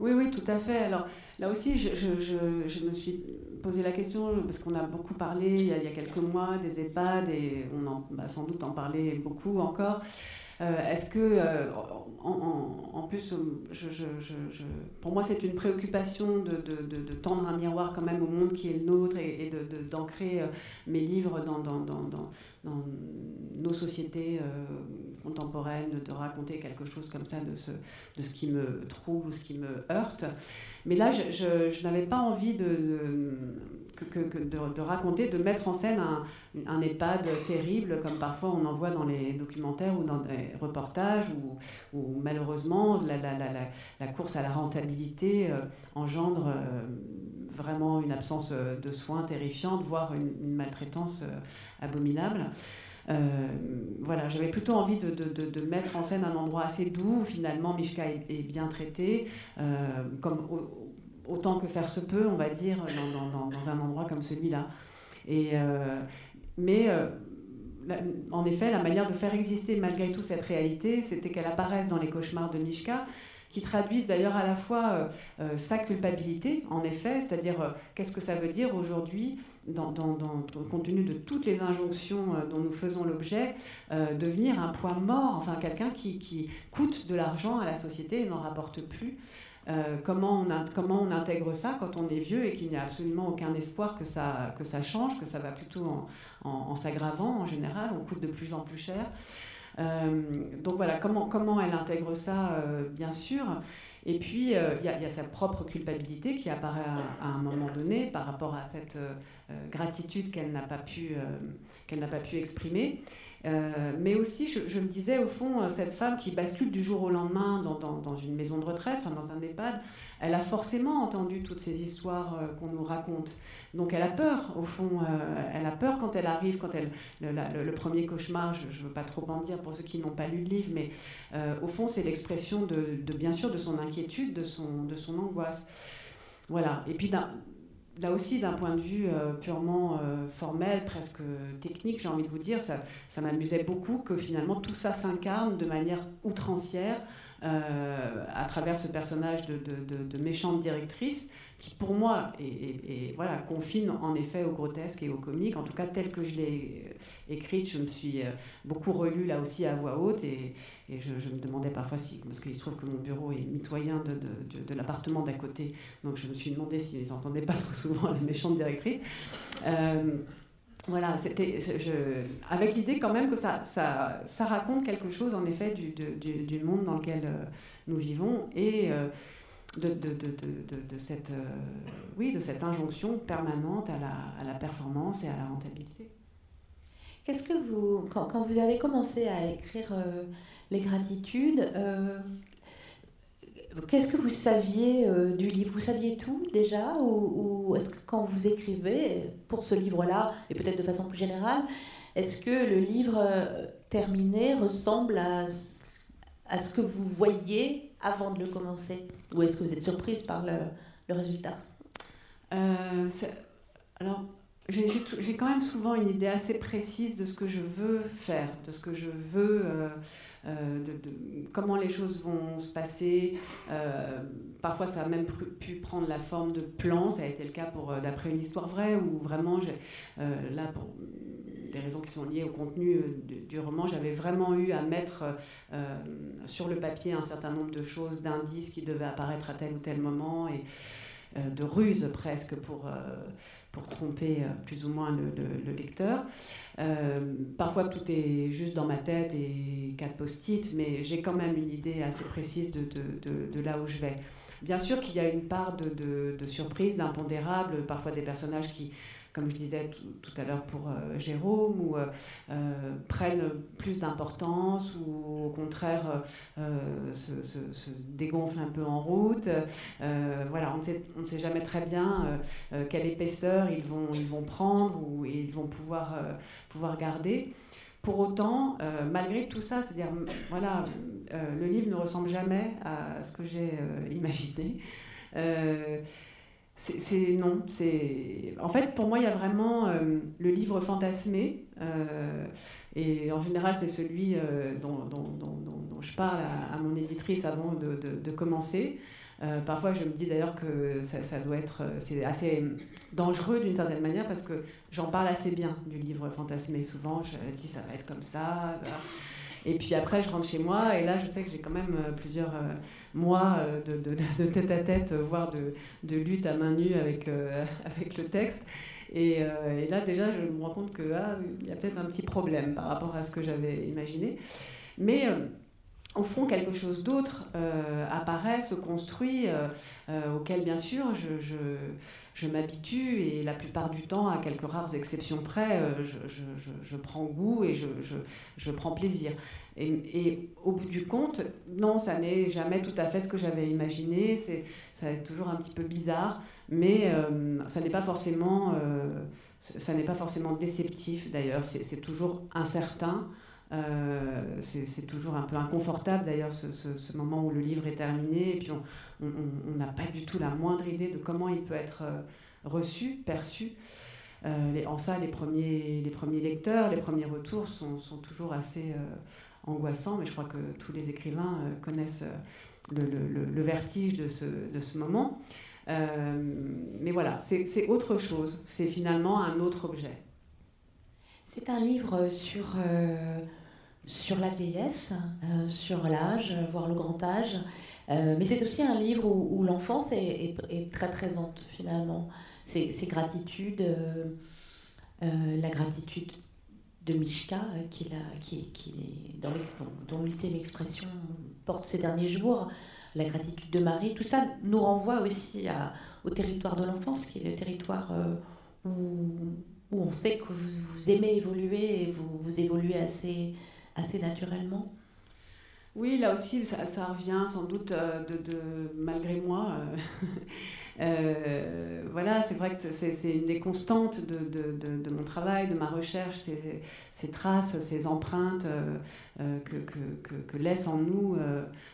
Oui, oui, tout à fait. Alors là aussi, je, me suis posé la question parce qu'on a beaucoup parlé il y a, quelques mois des EHPAD et on va sans doute en parler beaucoup encore. Euh, Est-ce que, euh, en, plus, je, je, pour moi, c'est une préoccupation de, tendre un miroir quand même au monde qui est le nôtre et, d'ancrer euh, mes livres dans, nos sociétés euh, contemporaines, de raconter quelque chose comme ça de ce, qui me trouble ou ce qui me heurte. Mais là, je n'avais pas envie de de, raconter, de mettre en scène un, EHPAD terrible, comme parfois on en voit dans les documentaires ou dans des reportages, où, malheureusement la, course à la rentabilité euh, engendre euh, vraiment une absence euh, de soins terrifiante, voire une, maltraitance abominable. Voilà, j'avais plutôt envie de, mettre en scène un endroit assez doux finalement Mishka est, est bien traité, comme au, autant que faire se peut, on va dire, dans, un endroit comme celui-là. Euh, mais euh, en effet, la manière de faire exister malgré tout cette réalité, c'était qu'elle apparaisse dans les cauchemars de Mishka, qui traduisent d'ailleurs à la fois euh, sa culpabilité, en effet, c'est-à-dire qu'est-ce que ça veut dire aujourd'hui, dans, dans, compte tenu de toutes les injonctions dont nous faisons l'objet, devenir un poids mort, enfin quelqu'un qui coûte de l'argent à la société et n'en rapporte plus. Euh, comment, on comment on intègre ça quand on est vieux et qu'il n'y a absolument aucun espoir que ça, que ça change, que ça va plutôt en, s'aggravant en général, on coûte de plus en plus cher. Euh, donc voilà, comment, comment elle intègre ça, euh, bien sûr. Et puis, il y, a sa propre culpabilité qui apparaît à, un moment donné par rapport à cette gratitude qu'elle n'a pas, n'a pas pu exprimer. Euh, mais aussi, je, me disais, au fond, euh, cette femme qui bascule du jour au lendemain dans, une maison de retraite, enfin dans un EHPAD, elle a forcément entendu toutes ces histoires euh, qu'on nous raconte. Donc elle a peur, au fond, elle a peur quand elle arrive, quand elle, le, premier cauchemar, je ne veux pas trop en dire pour ceux qui n'ont pas lu le livre, mais au fond, c'est l'expression de, de, bien sûr, de son inquiétude, de son, de son angoisse. Voilà. Et puis, là aussi, d'un point de vue euh, purement euh, formel, presque technique, j'ai envie de vous dire, ça, m'amusait beaucoup que finalement tout ça s'incarne de manière outrancière à travers ce personnage de méchante directrice qui pour moi est, voilà, confine en effet au grotesque et au comique, en tout cas tel que je l'ai euh, écrite, je me suis euh, beaucoup relue là aussi à voix haute. Et, je, me demandais parfois si, parce qu'il se trouve que mon bureau est mitoyen de, de, l'appartement d'à côté, donc je me suis demandé s'ils n'entendaient pas [laughs] trop souvent la méchante directrice. Euh, voilà, c'était avec l'idée quand même que ça, ça, raconte quelque chose en effet du, du monde dans lequel nous vivons. Et de, de, de, de, cette, euh, oui, de cette injonction permanente à la, à la performance et à la rentabilité. Qu'est-ce que vous, quand, vous avez commencé à écrire euh, les gratitudes, euh, qu'est-ce que vous saviez du livre? Vous saviez tout déjà? Ou, ou est-ce que quand vous écrivez pour ce livre-là, et peut-être de façon plus générale, est-ce que le livre terminé ressemble à, à ce que vous voyez avant de le commencer Ou est-ce que vous êtes surprise par le, résultat euh, Alors, j'ai quand même souvent une idée assez précise de ce que je veux faire, de ce que je veux, euh, euh, de, comment les choses vont se passer. parfois, ça a même pu prendre la forme de plans. Ça a été le cas pour d'après une histoire vraie, où vraiment, là, pour des raisons qui sont liées au contenu euh, du, roman, j'avais vraiment eu à mettre euh, sur le papier un certain nombre de choses, d'indices qui devaient apparaître à tel ou tel moment, et euh, de ruses presque pour, pour tromper plus ou moins le, lecteur. parfois tout est juste dans ma tête et quatre post-it, mais j'ai quand même une idée assez précise de, là où je vais. Bien sûr qu'il y a une part de surprise, d'impondérable, parfois des personnages qui comme je disais tout, à l'heure pour euh, Jérôme, ou euh, euh, prennent plus d'importance, ou au contraire se, se, dégonflent un peu en route. voilà, on ne sait, jamais très bien quelle épaisseur ils vont, prendre ou ils vont pouvoir, pouvoir garder. Pour autant, malgré tout ça, c'est-à-dire, voilà, le livre ne ressemble jamais à ce que j'ai imaginé c'est non, c'est en fait pour moi il y a vraiment euh, le livre fantasmé euh, et en général c'est celui euh, dont, je parle à, mon éditrice avant de, commencer. parfois je me dis d'ailleurs que ça, doit être c'est assez dangereux d'une certaine manière parce que j'en parle assez bien du livre fantasmé. Souvent je dis ça va être comme ça. Et puis après je rentre chez moi et là je sais que j'ai quand même plusieurs mois euh, de, tête à tête, euh, voire de, lutte à main nue avec, euh, [laughs] avec le texte. Et, là, déjà, je me rends compte qu'il ah, y a peut-être un petit problème par rapport à ce que j'avais imaginé. Mais au fond, quelque chose d'autre apparaît, se construit, auquel, bien sûr, je, je m'habitue et la plupart du temps, à quelques rares exceptions près, je, je prends goût et je, prends plaisir. Et, au bout du compte, non, ça n'est jamais tout à fait ce que j'avais imaginé. C'est, ça est toujours un petit peu bizarre, mais euh, ça n'est pas forcément, euh, ça n'est pas forcément déceptif d'ailleurs. C'est, toujours incertain. Euh, c'est, toujours un peu inconfortable d'ailleurs ce, moment où le livre est terminé et puis on n'a pas du tout la moindre idée de comment il peut être reçu, perçu. en ça, les premiers, les premiers lecteurs, les premiers retours sont, toujours assez angoissant, mais je crois que tous les écrivains euh, connaissent euh, le, vertige de ce, moment. Euh, mais voilà, c'est autre chose, c'est finalement un autre objet. C'est un livre sur, sur la vieillesse, sur l'âge, voire le grand âge, mais c'est aussi un livre où, l'enfance est, très présente finalement. C'est gratitude, la gratitude de Mishka, euh, qui, qui, dans dont l'ultime expression porte ces derniers jours, la gratitude de Marie, tout ça nous renvoie aussi au territoire de l'enfance, qui est le territoire euh, où, où, on sait que vous, aimez évoluer et vous, évoluez assez, assez naturellement. Oui, là aussi, ça, revient sans doute euh, de, malgré moi. [laughs] Euh, voilà, c'est vrai que c'est une des constantes de, mon travail, de ma recherche, ces, ces traces, ces empreintes euh, euh, que, laisse en nous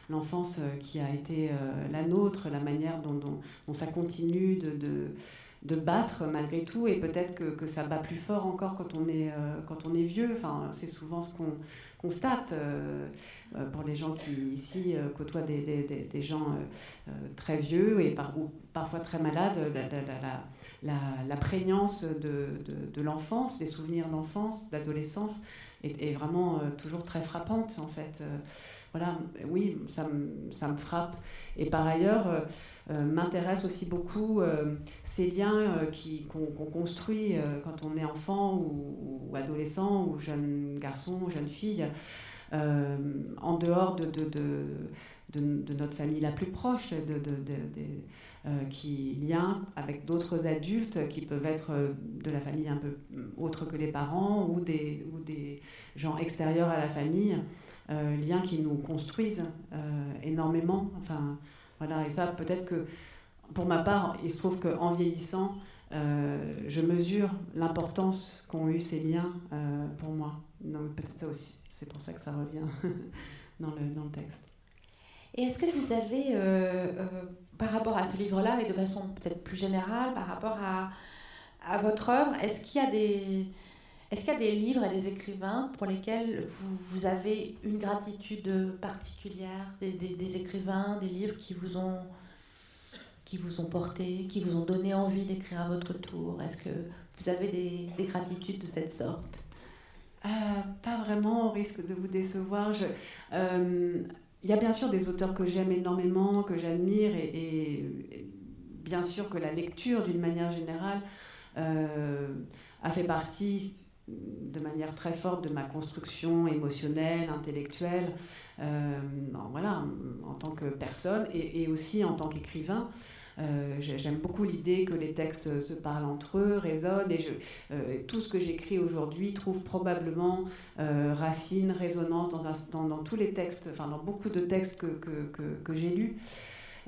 l'enfance qui a été la nôtre, la manière dont, ça continue de, de battre malgré tout, et peut-être que, ça bat plus fort encore quand on est, quand on est vieux. Enfin, c'est souvent ce qu'on constate pour les gens qui ici côtoient des, des, gens très vieux et par, ou parfois très malades. La, la, prégnance de, de, de l'enfance, des souvenirs d'enfance, d'adolescence, est, vraiment toujours très frappante en fait voilà, oui, ça ça me, frappe. Et par ailleurs, euh, euh, m'intéresse aussi beaucoup euh, ces liens qu'on construit quand on est enfant ou, adolescent ou jeune garçon, jeune fille, en dehors de, de, de, notre famille la plus proche, qui lien avec d'autres adultes qui peuvent être de la famille un peu autre que les parents ou des, ou des gens extérieurs à la famille. Euh, liens qui nous construisent euh, énormément. Voilà, et ça, peut-être que pour ma part, il se trouve qu'en vieillissant, euh, je mesure l'importance qu'ont eu ces liens pour moi. Donc peut-être ça aussi, c'est pour ça que ça revient [laughs] dans, le, dans le texte. Et est-ce que vous avez, par rapport à ce livre-là, et de façon peut-être plus générale, par rapport à, à votre œuvre, est-ce qu'il y a des, est-ce qu'il y a des livres et des écrivains pour lesquels vous, avez une gratitude particulière, des, écrivains, des livres qui vous ont qui vous ont porté, qui vous ont donné envie d'écrire à votre tour? Est-ce que vous avez des, des gratitudes de cette sorte? Euh, Pas vraiment, au risque de vous décevoir. Euh, il y a bien sûr des auteurs que j'aime énormément, que j'admire, et, bien sûr que la lecture, d'une manière générale, euh, a fait partie de manière très forte de ma construction émotionnelle, intellectuelle, euh, voilà, en tant que personne et, aussi en tant qu'écrivain. Euh, j'aime beaucoup l'idée que les textes se parlent entre eux, résonnent, et euh, tout ce que j'écris aujourd'hui trouve probablement racine, résonance dans, dans, tous les textes, enfin dans beaucoup de textes que, que, que j'ai lus.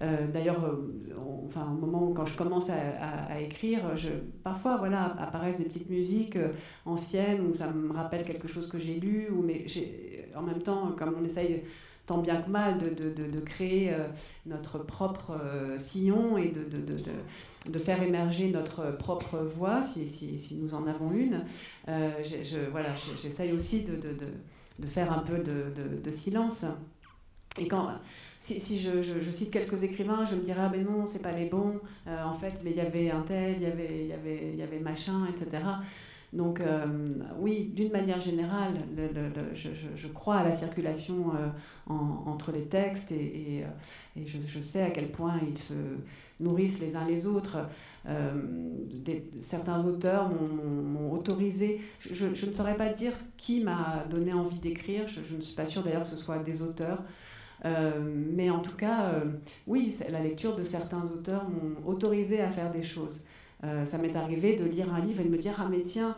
Euh, d'ailleurs, euh, enfin, au moment où quand je commence à, écrire, je, parfois voilà, apparaissent des petites musiques euh, anciennes où ça me rappelle quelque chose que j'ai lu, ou, mais en même temps, comme on essaye tant bien que mal de, de, de, créer notre propre sillon et de, faire émerger notre propre voix, si, si, si nous en avons une, je, voilà, j'essaye aussi de, faire un peu de, silence. Et quand, si, je, je, cite quelques écrivains, je me dirais, ah ben non, c'est pas les bons, euh, en fait, mais il y avait un tel, il y avait, y avait, y avait machin, etc. Donc euh, oui, d'une manière générale, le, le, je, je, crois à la circulation euh, en, entre les textes et, je, sais à quel point ils se nourrissent les uns les autres. Certains auteurs m'ont autorisé, je, ne saurais pas dire ce qui m'a donné envie d'écrire, je, ne suis pas sûre d'ailleurs que ce soit des auteurs. Euh, mais en tout cas, euh, oui, la lecture de certains auteurs m'ont autorisé à faire des choses. Euh, ça m'est arrivé de lire un livre et de me dire Ah, mais tiens,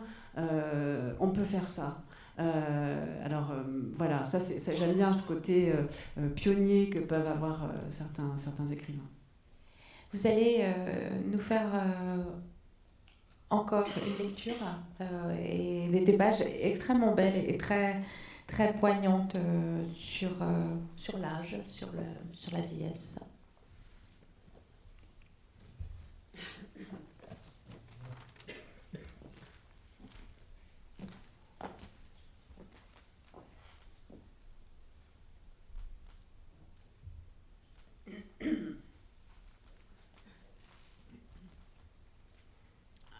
on peut faire ça. alors voilà, ça, j'aime bien ce côté pionnier que peuvent avoir certains, certains écrivains. Vous allez nous faire encore une lecture et des pages extrêmement belles et très très poignante euh, sur, euh, sur l'âge, sur, sur la vieillesse.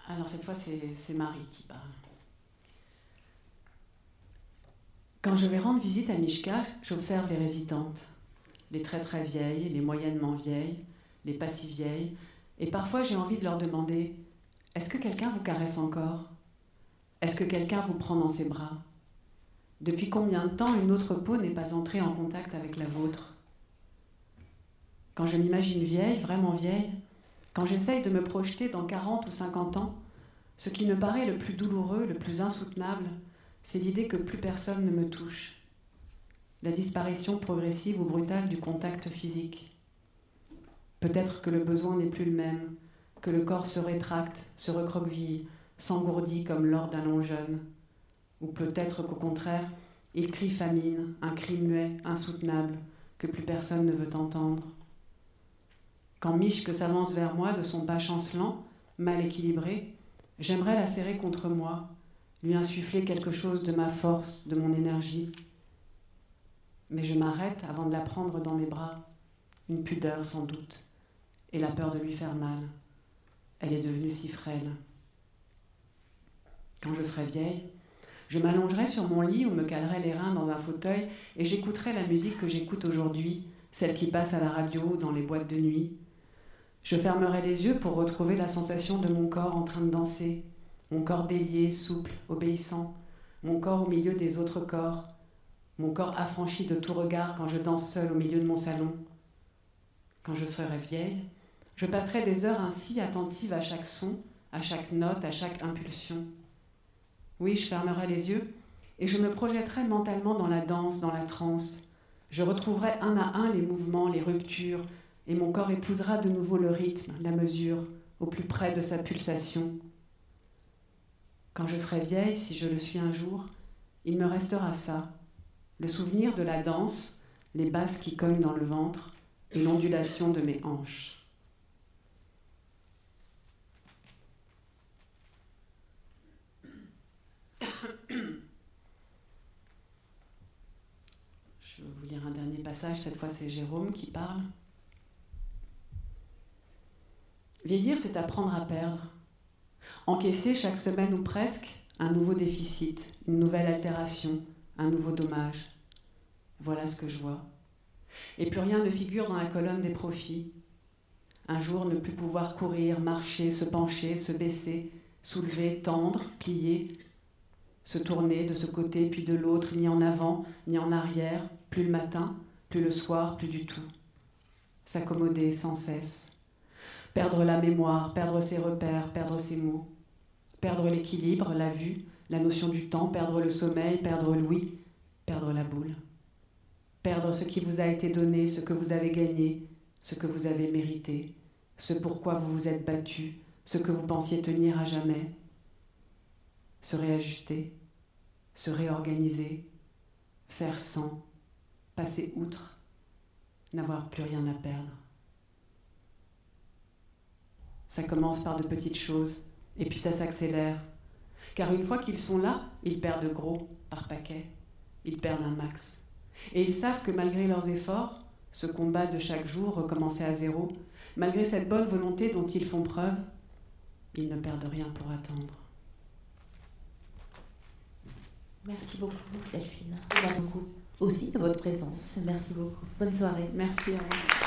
Alors cette fois, c'est Marie qui parle. Quand je vais rendre visite à Mishka, j'observe les résidentes, les très très vieilles, les moyennement vieilles, les pas si vieilles, et parfois j'ai envie de leur demander Est-ce que quelqu'un vous caresse encore? Est-ce que quelqu'un vous prend dans ses bras? Depuis combien de temps une autre peau n'est pas entrée en contact avec la vôtre? Quand je m'imagine vieille, vraiment vieille, quand j'essaye de me projeter dans 40 ou 50 ans, ce qui me paraît le plus douloureux, le plus insoutenable, c'est l'idée que plus personne ne me touche. La disparition progressive ou brutale du contact physique. Peut-être que le besoin n'est plus le même, que le corps se rétracte, se recroqueville, s'engourdit comme lors d'un long jeûne. Ou peut-être qu'au contraire, il crie famine, un cri muet, insoutenable, que plus personne ne veut entendre. Quand Michke s'avance vers moi de son pas chancelant, mal équilibrée, j'aimerais la serrer contre moi, lui insuffler quelque chose de ma force, de mon énergie. Mais je m'arrête avant de la prendre dans mes bras, une pudeur sans doute, et la peur de lui faire mal. Elle est devenue si frêle. Quand je serai vieille, je m'allongerai sur mon lit ou me calerai les reins dans un fauteuil et j'écouterai la musique que j'écoute aujourd'hui, celle qui passe à la radio ou dans les boîtes de nuit. Je fermerai les yeux pour retrouver la sensation de mon corps en train de danser, mon corps délié, souple, obéissant, mon corps au milieu des autres corps, mon corps affranchi de tout regard quand je danse seule au milieu de mon salon. Quand je serai vieille, je passerai des heures ainsi attentives à chaque son, à chaque note, à chaque impulsion. Oui, je fermerai les yeux et je me projetterai mentalement dans la danse, dans la transe. Je retrouverai un à un les mouvements, les ruptures, et mon corps épousera de nouveau le rythme, la mesure, au plus près de sa pulsation. Quand je serai vieille, si je le suis un jour, il me restera ça, le souvenir de la danse, les basses qui cognent dans le ventre l'ondulation de mes hanches. [coughs] Je vais vous lire un dernier passage, cette fois c'est Jérôme qui parle. Vieillir, c'est apprendre à perdre. Encaisser chaque semaine ou presque un nouveau déficit, une nouvelle altération, un nouveau dommage. Voilà ce que je vois. Et plus rien ne figure dans la colonne des profits. Un jour ne plus pouvoir courir, marcher, se pencher, se baisser, soulever, tendre, plier, se tourner de ce côté puis de l'autre, ni en avant, ni en arrière, plus le matin, plus le soir, plus du tout. S'accommoder sans cesse. Perdre la mémoire, perdre ses repères, perdre ses mots. Perdre l'équilibre, la vue, la notion du temps, perdre le sommeil, perdre l'ouïe, perdre la boule. Perdre ce qui vous a été donné, ce que vous avez gagné, ce que vous avez mérité, ce pourquoi vous vous êtes battu, ce que vous pensiez tenir à jamais. Se réajuster, se réorganiser, faire sans, passer outre, n'avoir plus rien à perdre. Ça commence par de petites choses, et puis ça s'accélère. Car une fois qu'ils sont là, ils perdent gros par paquet, ils perdent un max. Et ils savent que malgré leurs efforts, ce combat de chaque jour recommencer à zéro, malgré cette bonne volonté dont ils font preuve, ils ne perdent rien pour attendre. Merci beaucoup, Delphine. Merci beaucoup aussi de votre présence. Merci beaucoup. Bonne soirée. Merci à vous.